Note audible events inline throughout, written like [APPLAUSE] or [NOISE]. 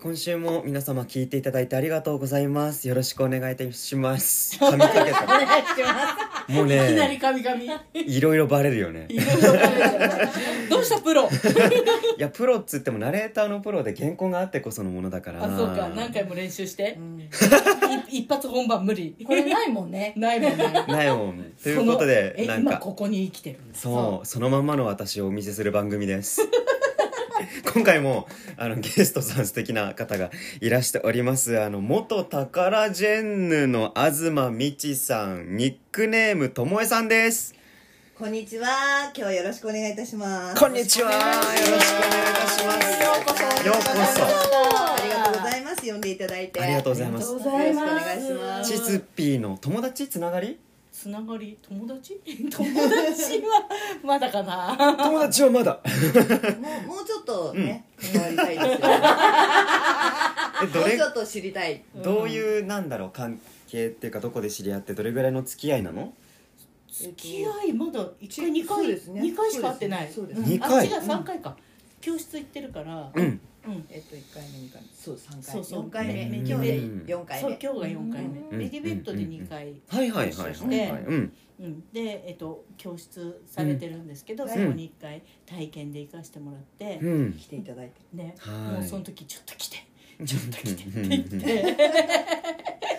今週も皆様聞いていただいてありがとうございます。よろしくお願いいたします。噛みかけおた。願いします。もういきなりね、神々。いいろいろバレるよね。ろいろバレるよねどうしたプロ？[LAUGHS] いや、プロっつってもナレーターのプロで原稿があってこそのものだから。あ、そうか。何回も練習して一発本番無理。これないもんねないもんね。ないもん。ということで、そのえ、今なんか、ここに生きてるんです。そう、そのまんまの私をお見せする番組です。今回も、あの、ゲストさん素敵な方がいらしております。あの、元タカラジェンヌの東みちさん、ニックネームともえさんです。こんにちは。今日はよろしくお願いいたします。こんにちは。よろしくお願いいたします。ようこそようこありがとうございます。呼んでいただいて。ありがとうございますよろしくお願いします。チズピーの友達つながり？つながり、友達？[LAUGHS] 友達は、まだかな。友達はまだ。もう、もうちょっとね、関わりたいですよ。[LAUGHS] え、どれ？もうちょ、っと知りたい。どういう、なんだろう、関係っていうか、どこで知り合って、どれぐらいの付き合いなの？付き合い、まだ一回、二回、そうですね二回しか会ってない。そうですん二回？あ、違う、三回か。教室行ってるから。うん。うん。えっと、一回目、二回目。そう、三回。そうそう。四回目。うん。今日で回目。そう今日が4回目、うん。レディベッドで2回、はいはいはい。はいそしてはい。うん。うん、で、えっと、教室されてるんですけど、うん。そこに1回体験で行かしてもらって、うん。来ていただいて。ね。はい。もうその時「ちょっと来て。ちょっと来て」って言って。[LAUGHS]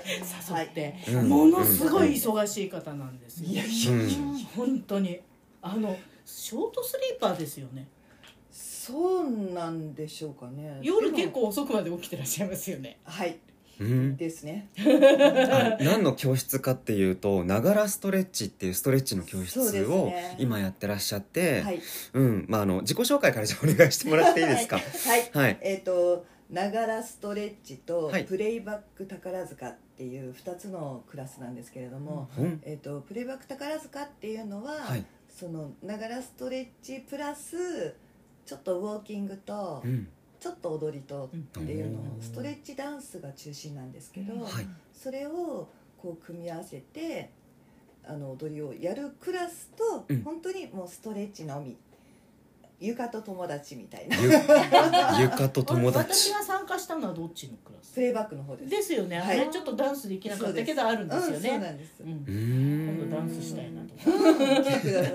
誘って、うん。ものすごい忙しい方なんですよ、いやいうん本当に。あのショートスリーパーですよねそうなんでしょうかね。夜結。構遅くまで起きてらっしゃいますよねはい。うん。ですね。あ何の教室かっていうとながらストレッチっていうストレッチの教室をね今やってらっしゃって、はい。うんまああの自己紹介からじゃあお願いしてもらっていいですか？[LAUGHS] はい。はいえっ、とながらストレッチとはいプレイバック宝塚っていう2つのクラスなんですけれども、うんえっ、とプレイバック宝塚っていうのは、はいそのながらストレッチプラスちょっとウォーキングとうん。ちょっと踊りとっていうのをうん。ストレッチダンスが中心なんですけど、それをこう組み合わせてあの踊りをやるクラスと、うん。本当にもうストレッチのみ床と友達みたいな。ゆ床と友達。私が参加したのはどっちのクラス？プレイバックの方です。ですよね、はい。あれちょっとダンスできなかった。けどあるんですようん、そうねなんです、うん。今度ダンスしたいなと。思って来てくださ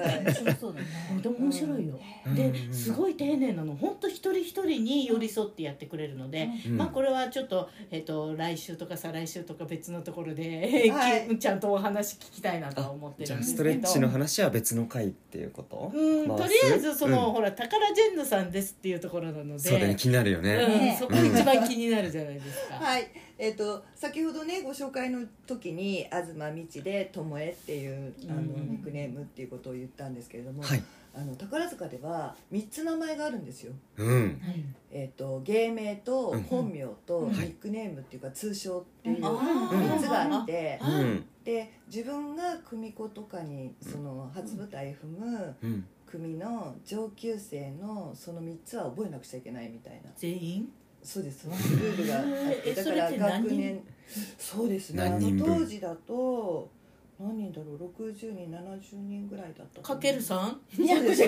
い。そうだねでも面白いよ、うん。ですごい丁寧なの。本当一人一人に寄り添ってやってくれるので、うん。まあこれはちょっと,、えっと来週とか再来週とか別のところで、はい。[LAUGHS] ちゃんとお話聞きたいなとは思ってじゃあるんですけど。ストレッチの話は別の回っていうこと？うんとりあえずその、うんほら宝ジェンヌさんですっていうところなので。そうだね気になるよね、うんね。そこが一番気になるじゃないですか、はい。えっ、と先ほどねご紹介の時に東道で「ともえ」っていうあの、うんニックネームっていうことを言ったんですけれども、はい。あの宝塚では3つ名前があるんですよ、うん。えっと芸名とうん。本名とうん。ニックネームっていうか通称っていうあ3つがあっーてあうん。で自分が組子とかにその初舞台踏むうん組の上級生のその3つは覚えなくちゃいけないみたいな。全員？そうです。ルールがあって。だから学年。そうですね。あの当時だと何人だろう？60人70人ぐらいだったかけるささん？そうです。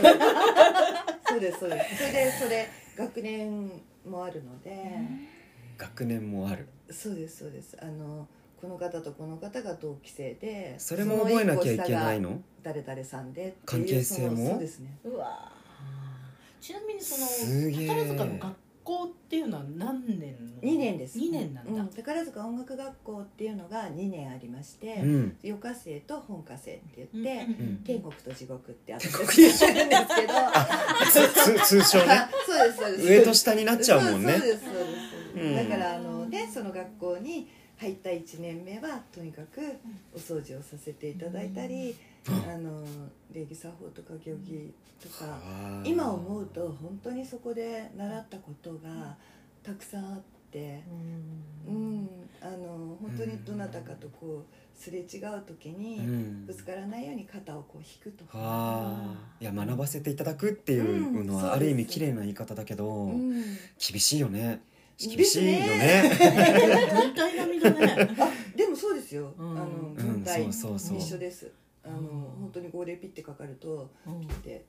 そうですそうです。それでそれ学年もあるので。学年もある。そうですそうです。あのこの方とこの方が同期生でそれも覚えなきゃいけないの？誰々さんでっていう関係性も？そうですね。うわちなみにそのすげえ宝塚の学校っていうのは何年の？2年です。2年なんだ、うん、宝塚音楽学校っていうのが2年ありまして、うん。余科生と本科生ってうん言って、ん天国と地獄ってあって天国。言ってるんですけど通称ね。あ [LAUGHS] そうですそうです。上と下になっちゃうもんね。そうですそうです、うん。だからあのねその学校に入った1年目はとにかくお掃除をさせていただいたり、あの礼儀作法とか行儀とか今思うと本当にそこで習ったことがたくさんあっって、うん、あの本当にどなたかとこうすれ違う時にうん。ぶつからないように肩をこう引くとか、はあ。いや学ばせていただくっていうのうん。はある意味綺麗な言い方だけど、うん、厳しいよね厳しいよね。軍隊並みだね。[LAUGHS] あでもそうですよ、うん。あのうん軍隊そうそうそう。一緒です。あのうん。本当に号令ピッてかかるとうん。ピッて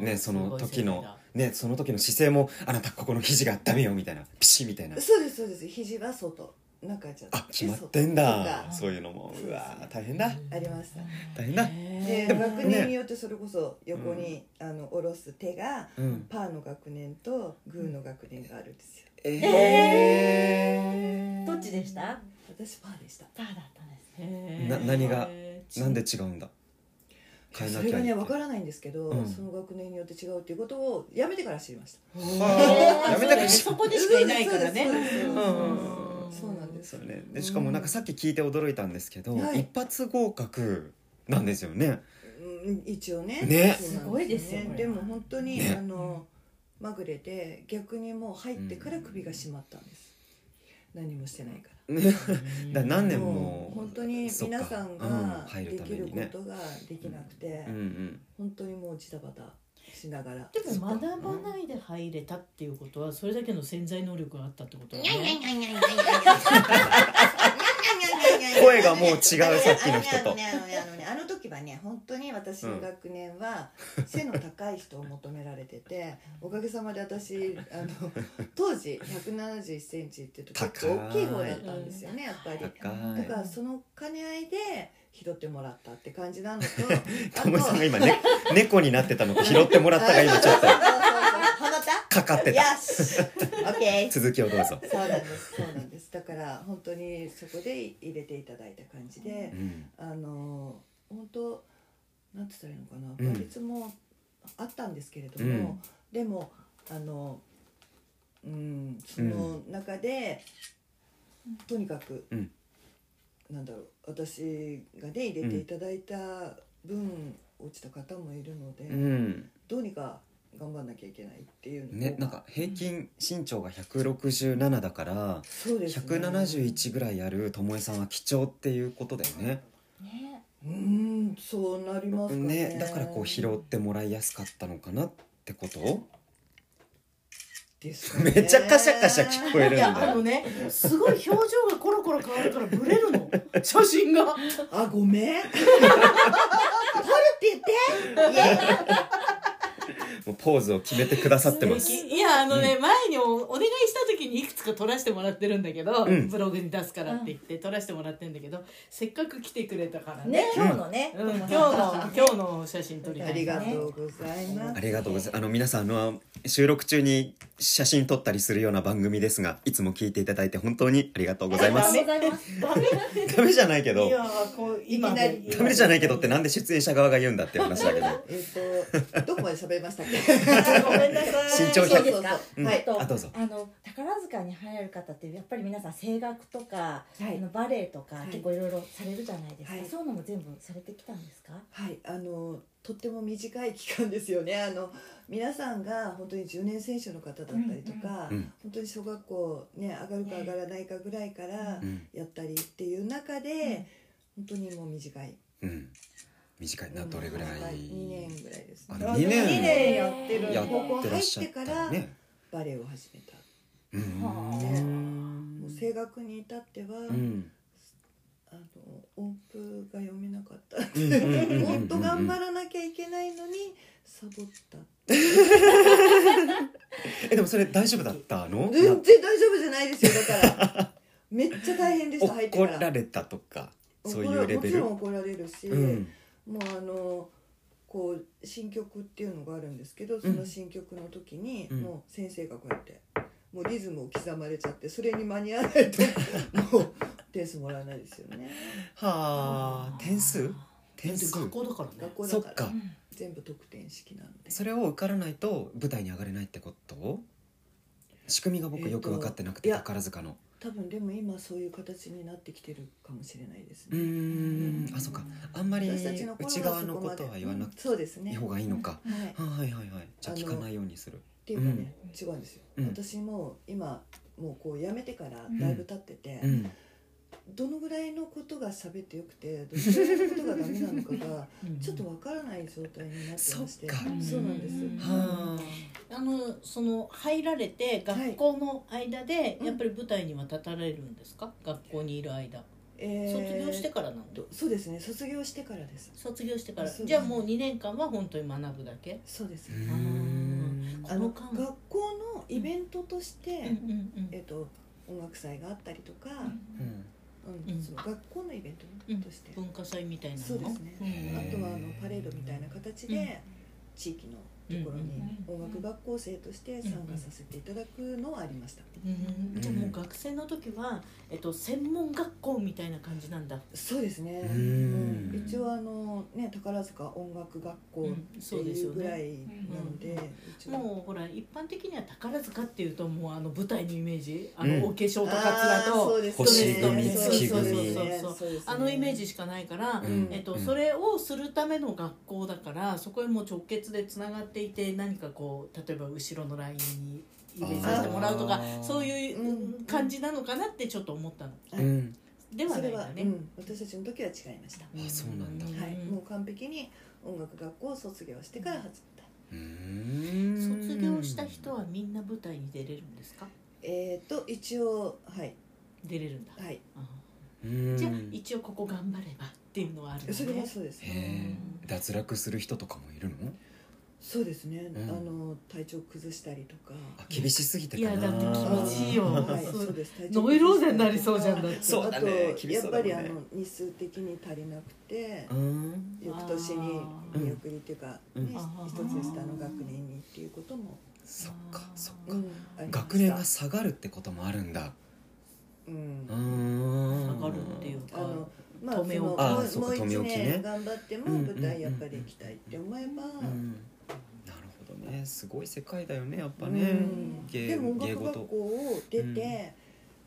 ねその時のねその時の姿勢もあなたここの肘がダメよみたいな。ピシッみたいな。そうですそうです。肘は外中じゃあ決まってんだ。外そういうのも。そううわー大変だ。ありました。大変だ。で学年によってそれこそ横に、あの下ろす手がうん。パーの学年とグーの学年があるんですよ。えどっちでした？私パーでした。パーだったんですな何が？なんで違うんだ？それがね分からないんですけど、うん。その学年によって違うっていうことをやめてから知りました。はあ。やめたくしそこでしかいないからねそうなんですそうねでしかもなんかさっき聞いて驚いたんですけど、はい。一発合格なんですよね。うん一応ね。ね。すごいですよこれ。でも本当に、ね。あのまぐれで逆にもう入ってから首が締まったんです、何もしてないから。だ何年も本当に皆さんうんが入るできるためにね。ことができなくて、うんうん。本当にもうジタバタしながら。でも学ばないで入れたっていうことはそれだけの潜在能力があったってことだね。[LAUGHS] 声がもう違うさっきの人と。あのねあのねあのねあの時はね本当に私の学年は背の高い人を求められてておかげさまで私あの当時1 7 1センチっていうと結構大きい方だったんですよねやっぱり。高だからいその兼ね合いで拾ってもらったって感じなのとあともえさんが今ね猫になってたのと拾ってもらったが今ちょっと。[LAUGHS] かかってた。よし。[LAUGHS] オッケー。続きをどうぞ、そうなんですそうなんです。だから本当にそこで入れていただいた感じでう、ん。あの本当なんて言ったらいいのかうん。な倍率もあったんですけれども、うん。でもあのうんその中で、とにかく、うんなんだろう私がね入れていただいた分、落ちた方もいるので、うん。どうにか頑張んなきゃいけないっていうねなんか平均身長が167だからそうですね。171ぐらいあるともえさんは貴重っていうことだよね。ね。うんそうなりますかね。ねだからこう拾ってもらいやすかったのかなってこと？ですかね。めっちゃカシャカシャ聞こえるんいやあだよのねすごい表情がコロコロ変わるからブレるの。[LAUGHS] 写真が。あごめん。取るって言って？イエイもうポーズを決めてくださってます。いやあのね、前におお願いした時にいくつか撮らせてもらってるんだけど、うん。ブログに出すからって言って撮らせてもらってるんだけどせっかく来てくれたからね。ね今日のねうん、今日の今日の写真撮りたいありがとうございますありがとうございます。あの、皆さん、あの、収録中に写真撮ったりするような番組ですが、いつも聞いていただいて本当にありがとうございます。ダメダメじゃないけど。い、やこう今ダメじゃないけどってなんで出演者側が言うんだって話だけど。えっ、とどこまで喋りましたっけ？[LAUGHS] ごめんなさい。身長100そうですか。うん。はい。あとあどうぞ。あの宝塚に入られる方ってやっぱり皆さん声楽とか、はい。あのバレエとか、はい。結構いろいろされるじゃないですか、はい。そういうのも全部されてきたんですか？はい。あのとっても短い期間ですよね。あの皆さんが本当に10年選手の方だったりとか、うん本当に小学校ね上がるか上がらないかぐらいからうん。やったりっていう中で、本当にもう短い。うん。短いな、どれぐらい？2年ぐらいですね。あ二年。二年やってる。やっ高校入ってらっしゃってたから。バレエを始めた。うーん。もう声楽に至っては、うん。あの音符が読めなかった。もっと頑張らなきゃいけないのにサボった。[LAUGHS] え、でもそれ大丈夫だったの？全然大丈夫じゃないですよ。だからめっちゃ大変でした [LAUGHS] 入ってから。怒られたとか、そういうレベル？もちろん怒られるし、うん。もうあのこう新曲っていうのがあるんですけどその新曲の時に、うん。もう先生がこうやってもうリズムを刻まれちゃってそれに間に合わないと [LAUGHS] もう点数もらえないですよね。はあ、点数？点数。学校だからね。学校だから。そっか。全部得点式なので。それを受からないと舞台に上がれないってこと？仕組みが僕よく分かってなくて、えっといや宝塚の。多分でも今そういう形になってきてるかもしれないですうーねん。あそうかまり私たちの頃は内側のそことは言わなくうんそうですね。ていい方がいいのか、はい。ははいはいはい。じゃあ聞かないようにする。っていうかね、違うんですよ、うん。私も今もうこう辞めてからだいぶ経ってて、うん。どのぐらいのことが喋ってよくてどのぐらいのことがダメなのかが [LAUGHS] うん。ちょっとわからない状態になってまして。そうなんです、うん。はあのその入られて学校の間でやっぱり舞台には立たれるんですか、学校にいる間えー卒業してからなのとそうですね卒業してからです。卒業してから。じゃあもう2年間は本当に学ぶだけ？そうです、あの学校のイベントとして、えっと音楽祭があったりとか、うんうん。うんその学校のイベントうんとして、文化祭みたいなの？そうですね。うんあとはあのパレードみたいな形で地域のところに音楽学校生として参加させていただくのはありました、うんじゃ学生の時は、えっと、専門学校みたいな感じなんだ。そうですね、うん。うん。一応あのね宝塚音楽学校うんってそうですよねいうぐらいなので、一応。もうほら一般的には宝塚っていうともうあの舞台のイメージ。あの、うん。お化粧とカツラあーそとうです。星組そう月組そうですねそうそうですね。あのイメージしかないから、うん。えっとうん。それをするための学校だからそこへもう直結でつながっていて何かこう例えば後ろのラインに入れさせてもらうとかそういううん感じなのかなってちょっと思ったの。うん。ではそれは。うん、私たちの時は違いました、あそうなんだ。はい、もう完璧に音楽学校を卒業してから始めた、うーん。卒業した人はみんな舞台に出れるんですか？えっ、と一応はい。出れるんだ、はい。あうん。じゃあ一応ここ頑張ればっていうのはあるのね。それはそうです。へえ脱落する人とかもいるの？そうですね、うん。あの体調崩したりとか。あ厳しすぎていかな。やだって気持ちいいよはい、そう。そうです。体ノイローゼになりそうじゃんだって。そうだね。あと厳しやっぱそうだもんね。りあの日数的に足りなくてうん。翌年に見送りっていうか、うん。ねあー一つ下の学年にっていうことも、そっかそっか。うんありました。学年が下がるってこともあるんだ。うん。うーん。下がるっていうかあのまあ留め置き。そのもうあそうかもう一留め置きね。年頑張ってもうん舞台やっぱり行きたいって思えば、うんどねすごい世界だよねやっぱね。うん。芸でも音楽学校を出て、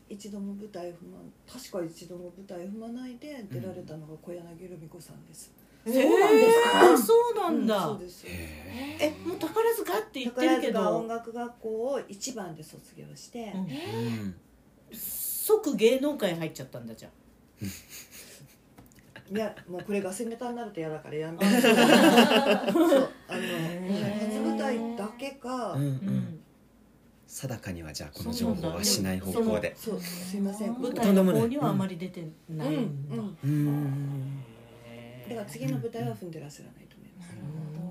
一度も舞台踏ま確か一度も舞台踏まないで出られたのが小柳ルミ子さんです、そうなんですか？そうなんだ、うんそうです。へえもう宝塚って言ってるけ宝塚音ど楽学校を一番で卒業して、うん。えうん。即芸能界入っちゃったんだじゃんいやもうこれガセネタになると嫌だからやめて。[LAUGHS] そうあの初舞台だけか、うんううんん。定かにはじゃあこの情報はしない方向で。そうすいません。舞台の方にはあまり出てうんないんだ、うん。だから次の舞台は踏んでらっしゃらないと思い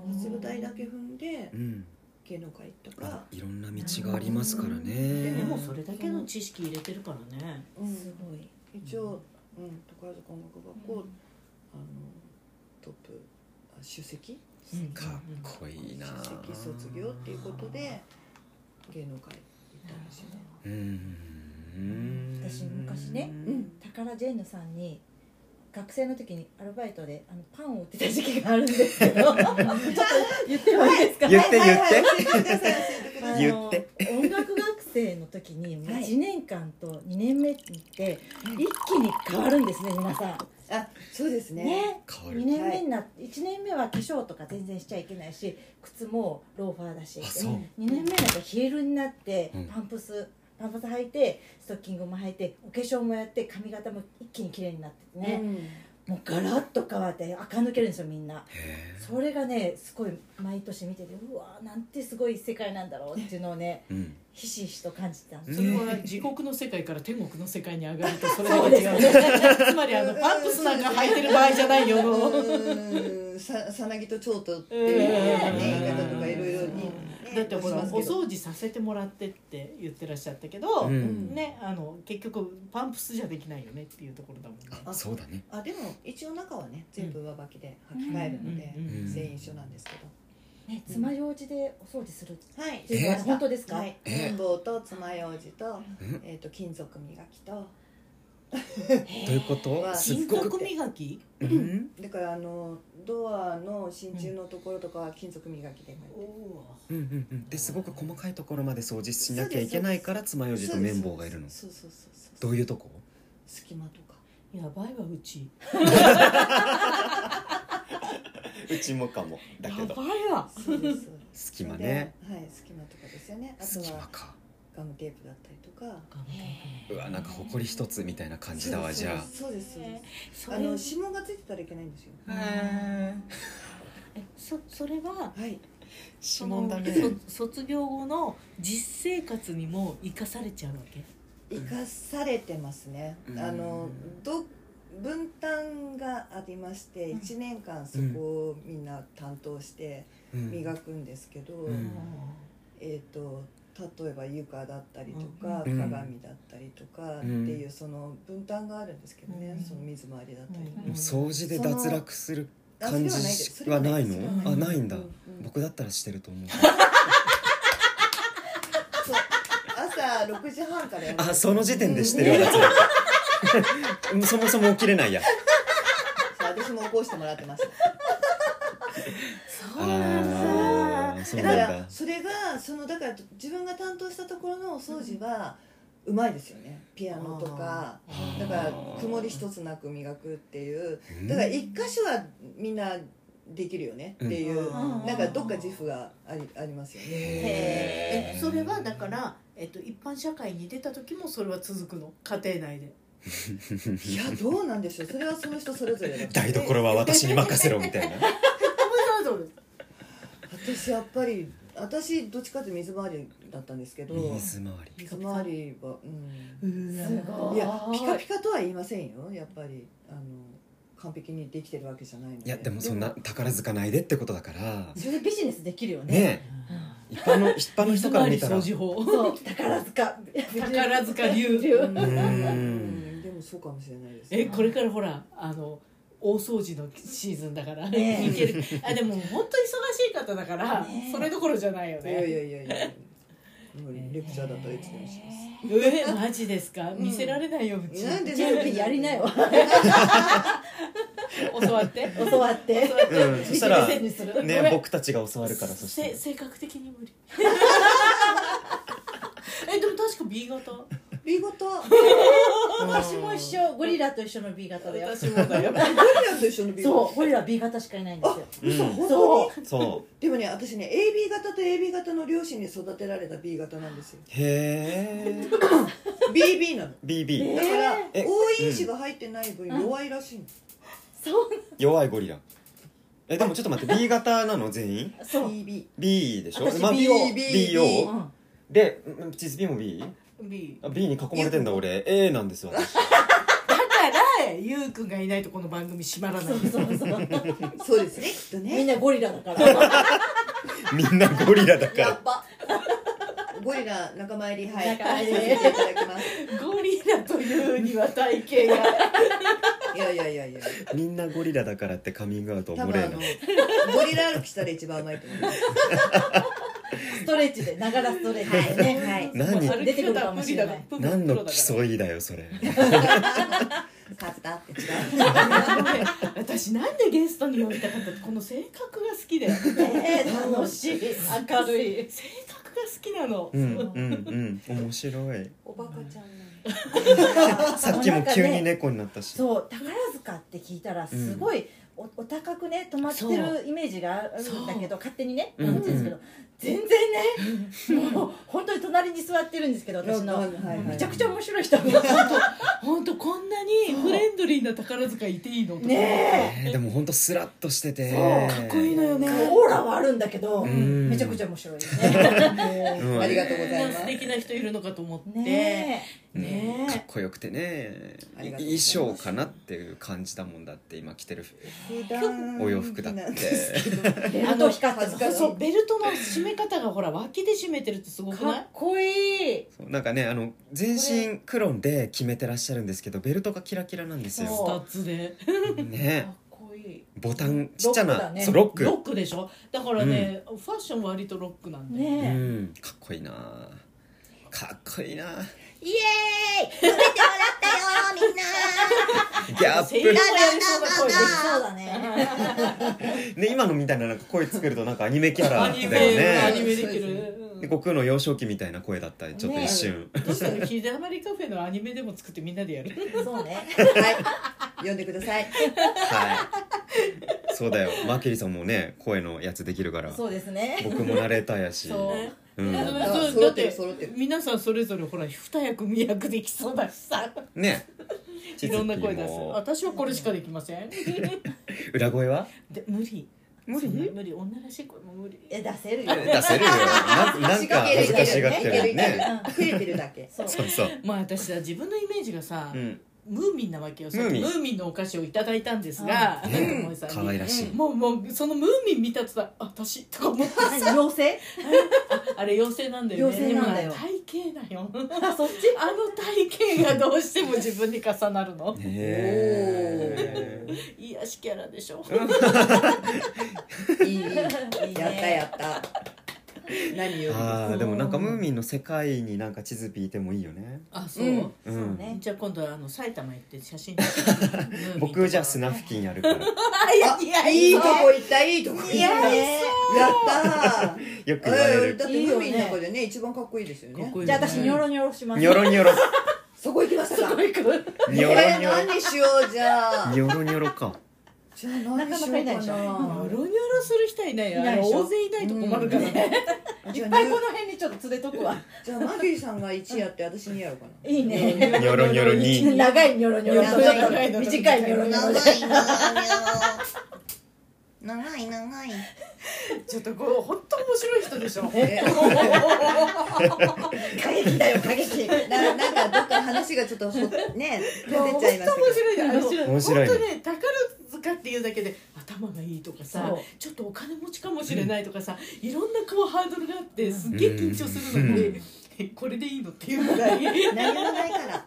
ます、初舞台だけ踏ん。でうん芸能界行ったあか、いろんな道がありますからでねもそれだけの知識入れてるからね。うんすごい一応、うん、宝塚音楽学校、あのトップあ首席かっこいいな首席卒業っていうことで芸能界行ったんですよね。うん。私昔ねうん。タカラジェンヌさんに学生の時にアルバイトであのパンを売ってた時期があるんですけど。[LAUGHS] ちょっと言ってもいいですか？言って言って。言って。あの音楽学生の時にはい。1年間と2年目って一気に変わるんですね皆さん。あそうですね。ね。2変わる。年目になって1年目は化粧とか全然しちゃいけないし靴もローファーだし。あそう。2年目になったらヒールになってうん。パンプスパンプス履いてストッキングも履いてお化粧もやって髪型も一気に綺麗になっててね、もうガラッと変わって垢抜けるんですよみんな。へそれがねすごい毎年見ててうわーなんてすごい世界なんだろうっていうのをねえうん。ひしひしと感じてたん。ですそよれは地獄の世界から天国の世界に上がると [LAUGHS] それだけ違う、つまりあのパンプスなんか履いてる場合じゃないよう。ん。ささなぎと蝶とっていうね言い方とかいろいろにねだってほらお掃除させてもらってって言ってらっしゃったけど、うん。ねあの結局パンプスじゃできないよねっていうところだもんね。あそうだね。あでも一応中はね全部上履きで履き替えるのでうんうん全員一緒なんですけね爪楊枝でお掃除するどはい。本当ですか、はい。え綿棒と爪楊枝とうん。えっと金属磨きと [LAUGHS] どういうこと？すっごく属磨き？うん。だからあのドアの真鍮のところとかは金属磨きでこうやってうんうんうん。ですごく細かいところまで掃除しなきゃいけないから爪楊枝と綿棒がいるの。そうそうそうそうどういうとこ？隙間とか。やばいわうち。[LAUGHS] うちもかも。だやけど。ばいわ。隙間ね。はい隙間とかですよね。あとは隙間かガムテープだったりとか。うわなんか埃一つみたいな感じだわじゃあ。そうですそうですあの指紋がついてたらいけないんですよ。えそそれははい。そのそ卒業後の実生活にも生かされちゃうわけ？生かされてますね、うん。あのど分担がありましてうん。1年間そこをみんな担当してうん。磨くんですけど、うん。えー、と例えば床だったりとか、うん。鏡だったりとかっていうその分担があるんですけどね、うん。その水回りだったりとか、うん。掃除で脱落するあ感じはないの？あないんだ。僕だったらしてると思う。朝6時半からやる。あその時点でしてるやつ [LAUGHS] そもそも起きれないや。私も起こしてもらってましたそうなんだそうだかなんだ。らそれがそのだから自分が担当したところのお掃除はうまいですよね。ピアノとか。だから曇り一つなく磨くっていう。うん。だから一箇所はみんなできるよねっていう、うん。なんかどっか自負がありありますよね。えそれはだから、えっと、一般社会に出た時もそれは続くの？家庭内で。[LAUGHS] いやどうなんでしょう。それはその人それぞれだ台所は私に任せろみたいな私やっぱり私どっちかって水回りだったんですけど水回り。水回りはうん。すごい。やピカピカとは言いませんよ。やっぱりあの完璧にできてるわけじゃないので。いやでもそんな宝塚ないでってことだから。それでビジネスできるよね。ねえ。一般の一般の人から見たら。う水回り掃除法。そう宝塚。宝塚流。うん。ーうん。でもそうかもしれないですえこれからほらあの大掃除のシーズンだから、ねえ。いけるあでも本当忙しい方だから、ねえ。それどころじゃないよいやいねやいやいや。もうレクチャーだったらいつでもしますえマジですか？見せられないようち、なんで全部やりなよ。[LAUGHS] 教わって。教わって。そしたらね僕たちが教わるからそしたら。せ性格的に無理。[LAUGHS] えでも確か B 型？B 型。[LAUGHS] 私も一緒。ゴリラと一緒の B 型だよ。私もだよ。[LAUGHS] ゴリラと一緒の B 型。そうゴリラ B 型しかいないんですよ。嘘うん。本当そう。にそでもね私ね AB 型と AB 型の両親に育てられた B 型なんですよ。うへえ [COUGHS] BB なの。BB だからえ多い因子が入ってない分弱いらしいの。そう。弱いゴリラ。えでもちょっと待って [LAUGHS] B 型なの全員？そう。BB B でしょ？私まあ BO BO うん。でうんチズ B も B? B あ B に囲まれてんだ俺。A なんですよ私。だからゆうくんがいないとこの番組閉まらない。そうそうそう。そうですねきっとみんねなゴリラだから。[LAUGHS] みんなゴリラだから。やっぱ。ゴリラ仲間入りはい。仲間入り。いただきます。ゴリラというには体型が。いやいやいやいや。みんなゴリラだからってカミングアウト多分あの無礼なゴリラ歩きしたら一番甘いと思います。ストレッチでながらストレッチでね。はい。何？出てくるかもしれない。何の競いだよそれ。勝ったって違う。[LAUGHS] 私なんでゲストに呼びたかったこの性格が好きだよね楽しい。明るい性格が好きなの、うんうんうん面白い。[LAUGHS] おバカちゃんなの [LAUGHS] さっきも急に猫になったし。そう宝塚って聞いたらすごいおお高くね泊まってるイメージがあるんだけど勝手にねうん思ってるんですけど全然ねもう本当に隣に座ってるんですけど私の。はいはいはい。めちゃくちゃ面白い人本当こんなにフレンドリーな宝塚いていいのとか。ねえ。ーでもほんとスラッとしてて。かっこいいのよね。オーラはあるんだけどん。めちゃくちゃ面白いですねうん [LAUGHS] ありがとうございます。素敵な人いるのかと思って。ねねかっこよくてね。衣装かなっていう感じだもんだって今着てるお洋服だって。なんですけど。えベルト光ってそうベルトの締め方がほら脇で締めてるってすごくない？かっこいい。なんかねあの全身黒で決めてらっしゃるんですけどベルトがキラキラなんですスタよッツで。ね。かっこいい。ボタンちっちゃなロックロック。ロックでしょ？だからね、ファッション割とロックなんだよ、うねん。かっこいいな。かっこいいなイエーイ。食べてもらったよみんな。ギャップ。ね。[LAUGHS] ね今のみたいななんか声作るとなんかアニメキャラアニだよメ、アニねメできる、うんで悟空の幼少期みたいな声だったりちょっと一瞬、どうしただまりカフェのアニメでも作ってみんなでやる。そうね。はい。呼んでください。はい。そうだよ。マーキュリーさんもね声のやつできるから。そうですね。僕もナレーターやし。そううん。そう揃っるそうだってて揃ってる。皆さんそれぞれほら二役二役できそうだしさ。ね。[LAUGHS] いろんな声出す。私はこれしかできません。[LAUGHS] 裏声は？で無理。無理？無理。女らしい声も無理。え出せるよ。出せるよ。な [LAUGHS] なんか恥ずかしがってるね。照れてるだけ。そうそう。そうまあ私さ自分のイメージがさ、うんムーミンなわけよ。さっきムーミン。ムーミンのお菓子をいただいたんですが、ね友恵さんに。可愛らしい。もうもうそのムーミン見たとさ私とか思って。何 [LAUGHS] 妖精？あれ妖精なんだよね。妖精なんだよ。でも体型だよ。あそっち？あの体型がどうしても自分に重なるの。へー。癒しキャラでしょ。[LAUGHS] いいやったやった [LAUGHS] 何より。あーでもなんかムーミンの世界になんか地図引いてもいいよね。あそう、うん。うそうん。ねじゃあ今度はあの埼玉行って写真撮って。[LAUGHS] 僕じゃあスナフキンやるから。あ [LAUGHS] いやあいや。いいとこ行ったいいとこ行った。いやねやったー。よく言われえーる。だってムーミンの中でね一番かっこいいですよね。かっこいいじゃあ私ニョロニョロします。ニョロニョロ。そこ行きましたか。行く。ニョロえーニョロ。何しようじゃあ。ニョロニョロかじゃあ何しようかな。かなかいないでしょニョなロニョロする人いないよ大勢いないと困るから。[LAUGHS] ね、いっぱいこの辺にちょっと連れとくわ。じゃあマギーさんが1やって私2やろうかな。いいね。ニョロニョロに。長いニョロニョロ。短いニョロニョロで長い長いちょっとこう本当面白い人でしょ。え？過激だよ過激。ななんかどっか話がちょっとほね飛んでっちゃいました面け白い面白いね。本当ね宝塚っていうだけで頭がいいとかさちょっとお金持ちかもしれないとかさ、いろんなこうハードルがあってすっげえ緊張するのに、えこれでいいのっていうぐらい。ど何もないから。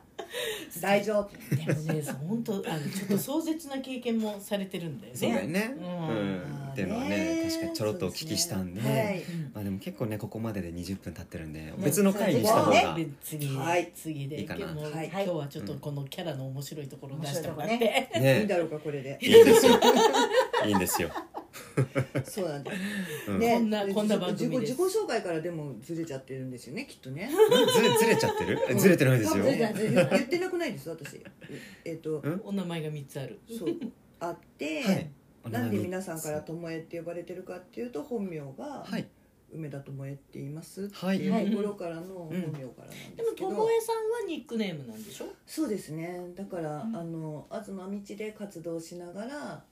大丈夫。でもねそう本当あのちょっと壮絶な経験もされてるんだよね。そうだよね。ううんんっていうのはね確かにちょろっとお聞きしたんで。ねはい。まあでも結構ねここまでで20分経ってるんで別の回にした方がで次、はい次で。いいかな。もうはい。今日はちょっとこのキャラの面白いところを出してもらっ面て、いいんね。だろうかこれでいいんですよ。いいんですよ。そうなんです。うん。ね。こんなこんな番組自己自己紹介からでもずれちゃってるんですよねきっとね。ずれずれちゃってる？ずれてないですよ。言ってなくないです私。えっとん？お名前が3つある。そう。あって、はいなんで皆さんからともえって呼ばれてるかっていうと本名がはい。梅田ともえって言いますってはい。いうところからの本名からなんです。けど、ともえさんはニックネームなんでしょ？そうですね。だから、うん。あの東道で活動しながら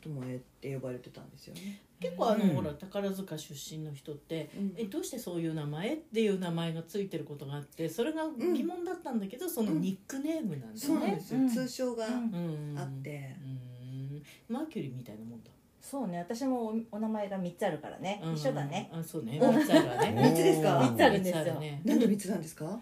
ともえって呼ばれてたんですよね、結構あの、うん。ほら宝塚出身の人ってうん。えどうしてそういう名前っていう名前がついてることがあってそれが疑問だったんだけど、そのニックネームなんだそうなんで。すよ、うん。通称がうんうん。あって、うんマーキュリーみたいなもんだ。そうね私もおお名前が3つあるからね。うん一緒だね。あそうね。うん。三つあるわね。[LAUGHS] 三つですか？三つあるんですよ。ね。なんで3つなんですか？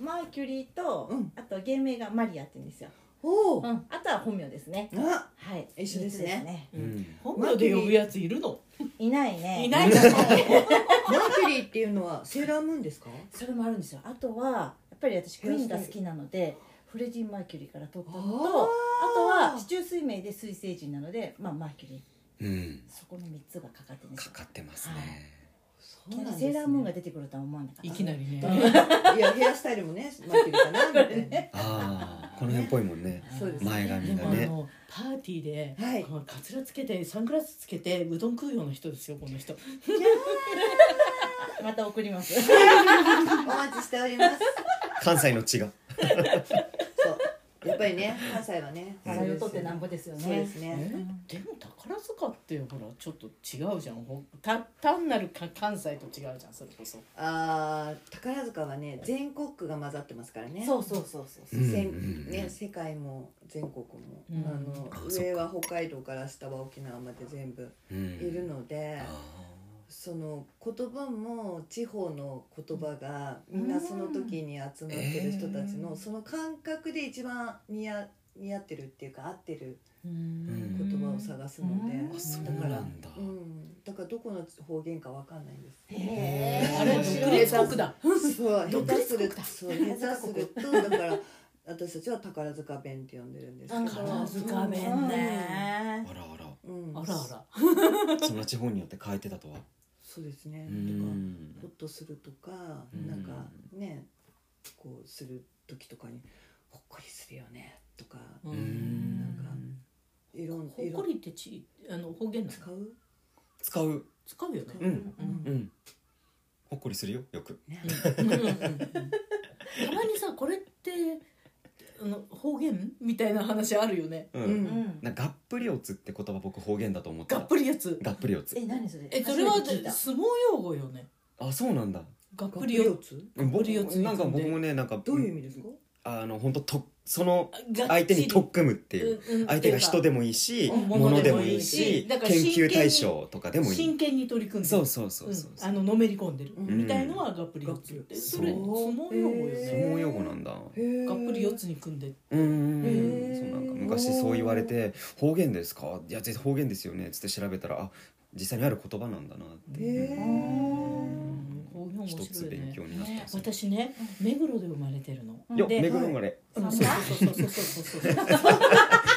マーキュリーと、うん。あと芸名がマリアって言うんですよ、おお、うん、あとは本名ですね。あはい。一緒ですね。三つうん。うん。本名で呼ぶやついるの？いないね。いない。[LAUGHS] マーキュリーっていうのはセーラームーンですか？それもあるんですよ。あとはやっぱり私クイーンが好きなのでフレディ・マーキュリーから取ったのとあとは四柱推命で水星人なので、まあ、マーキュリー。うん。そこの3つがかかってるんですよかかってますね。そうなんですセーラームーンが出てくるとは思わなかった。いきなりね。[LAUGHS] いやヘアスタイルもねマーキュリーかなみたいな。[LAUGHS] ああこの辺っぽいもんね。[LAUGHS] そうです前で髪がね。もあのパーティーで、はい。このカツラつけてサングラスつけてうどん食うような人ですよこの人。また送ります。お待ちしております。関西の血がやっぱりね関西はね笑いを取ってなんぼですよね。そうですえ？ねでも宝塚ってほらちょっと違うじゃん。ほた単なるか関西と違うじゃんそれこそ。あー宝塚はね全国区が混ざってますからね。そうそうそうそうう。んせんうんね、世界も全国も、うん。あの上は北海道から下は沖縄まで全部うん。いるので、あその言葉も地方の言葉がみんなその時に集まってる人たちの、うん。その感覚で一番似合似合ってるっていうか合ってるうん。言葉を探すので、だからなんだ。うん、だからどこの方言かわかんないんです。へー。あれ独立国だ。そう独下手するそう下手するとだから私たちは宝塚弁って呼んでるんですけど。宝塚弁ね。あらあら。うん、あらあら。その地方によって変えてたとは？そうですね。うとかんほっとするとかうん。なんかねこうする時とかにほっこりするよねとか。ううん。なんかいろんほっこりってちあの方言使う？使う。使うよね。う。ん。ほっこりするよよく。たまにさこれってあの方言みたいな話あるよね。ううん。うん。ながっぷり四つって言葉僕方言だと思ってた。がっぷりやつ。がっぷり四つ。え何それ？えそれは初めて聞いた。相撲用語よね。あそうなんだ。がっがっぷり四つ？ぷり四つ僕ぷり四つになんか僕もねなんかどういう意味ですか？あの本当とその相手に取っ組むっていう。相手が人でもいいしうん。物でもいいし研究対象とかでもいい。真剣に取り組んでそうそうそうそう。うん。あののめり込んでる。うん。みたいのはがっぷり四つ。ってそうそれ相撲用語よ相ね撲用語なんだ。がっぷり四つに組んで。うん。そうなんか昔そう言われて方言ですか？いや絶対方言ですよね。つって調べたらあ実際にある言葉なんだなって一つ勉白いね。強になったんですよ。私ね目黒で生まれてるの。よで目黒生まれ。うん。そうそうそうそうそうそう。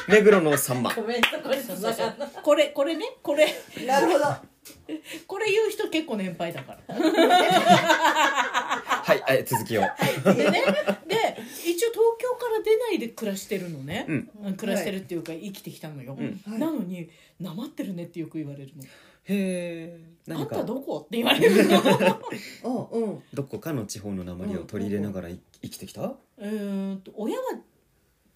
目黒のさんま。ごめんそこれこれねこれ。なるほど。[LAUGHS] これ言う人結構年配だから。[LAUGHS] はいはい続きを。でねで一応東京から出ないで暮らしてるのね、うん。うん暮らしてるっていうか生きてきたのよ、なのに「なまってるね」ってよく言われるの。へえ「あん何かたどこ?」って言われるの。[LAUGHS] うんうん。どこかの地方の鉛を取り入れながらい生きてきた？うーんと親は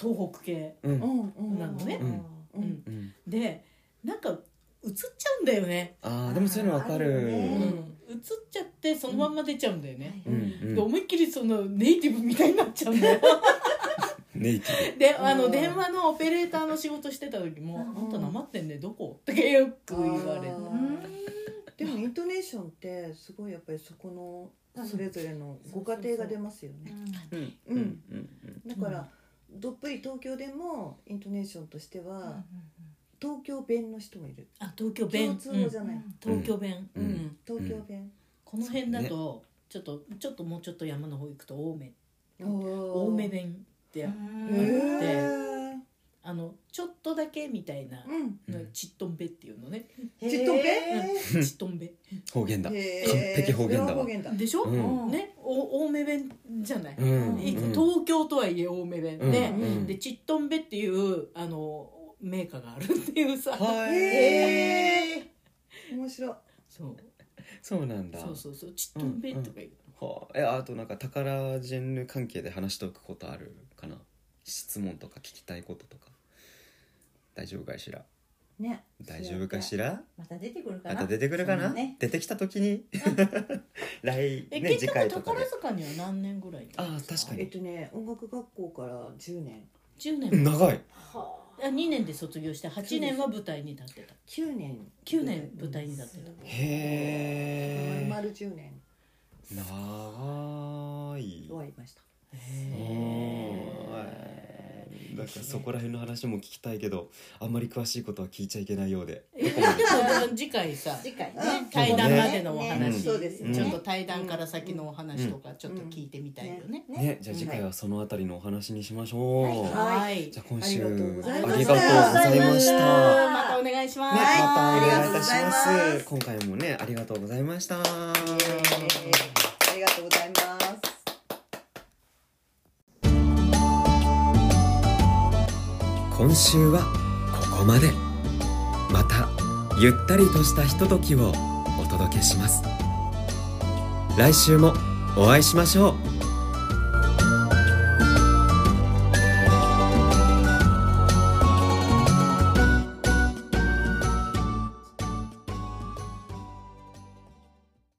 東北系、うん。うんうんなのね。うん。ううん。んうん。でなんか映っちゃうんだよね、あーでもそういうのわかる。あるようん。ね映っちゃってそのまんま出ちゃうんだよね、うん。うん。で思いっきりそのネイティブみたいになっちゃうんだよ。ネイティであのうん。電話のオペレーターの仕事してた時も「うん。あんたなまってんね。どこ?」ってよく言われる。あーでもイントネーションってすごいやっぱりそこのそれぞれのご家庭が出ますよね。ブうん。うん。うん。うん。だからどっぷり東京でもイントネーションとしては東京弁の人もいる。あ東京弁。共通語じゃない。うん。東京弁、ううん。ん。東京弁。この辺だとちょっとちょっともうちょっと山の方行くと青梅。青青梅弁ってへあー。あのちょっとだけみたいなうん。うんちっとんべっていうのねちっとんべ？うん。ちっとんべ。方言だ。完璧方言だわ。でしょ、うん。ね。お青梅弁じゃない、東京とはいえ青梅弁うん。で、うん。でちっとんべっていうあのメーカーがあるっていうさ、はい。へえ面白い。そう。そうなんだ。そうそうそう。ちっとんべとか言う、はあ、えあとなんか宝ジェンヌ関係で話しておくことあるかな？質問とか聞きたいこととか。大丈夫かしら？ね。大丈夫かしら？また出てくるかな。また出てくるかな、ね。出てきた時に？[LAUGHS] 来え、ね次結局回とかで。宝塚には何年ぐらいいたんですあー確かに。えっとね音楽学校から10年。10年。長い。はあ。2年で卒業して8年は舞台に立ってた。9年。9年舞台に立ってた。へえ丸10年。長い。終わりました。はいだからそこら辺の話も聞きたいけどあんまり詳しいことは聞いちゃいけないようで。えで？も次回さ次回ね。対談までのおね話、ねそうですね。ちょっと対談から先のお話とかちょっと聞いてみたいよね、ねじゃあ次回はそのあたりのお話にしましょう、はい。じゃあ今週ありがとうございました。ました。お願いします、ね、はいまたお願いいたしありがとうごまざいます。す。今回もね、ありがとうございました。今週はここまで。またゆったりとしたひとときをお届けします。来週もお会いしましょう。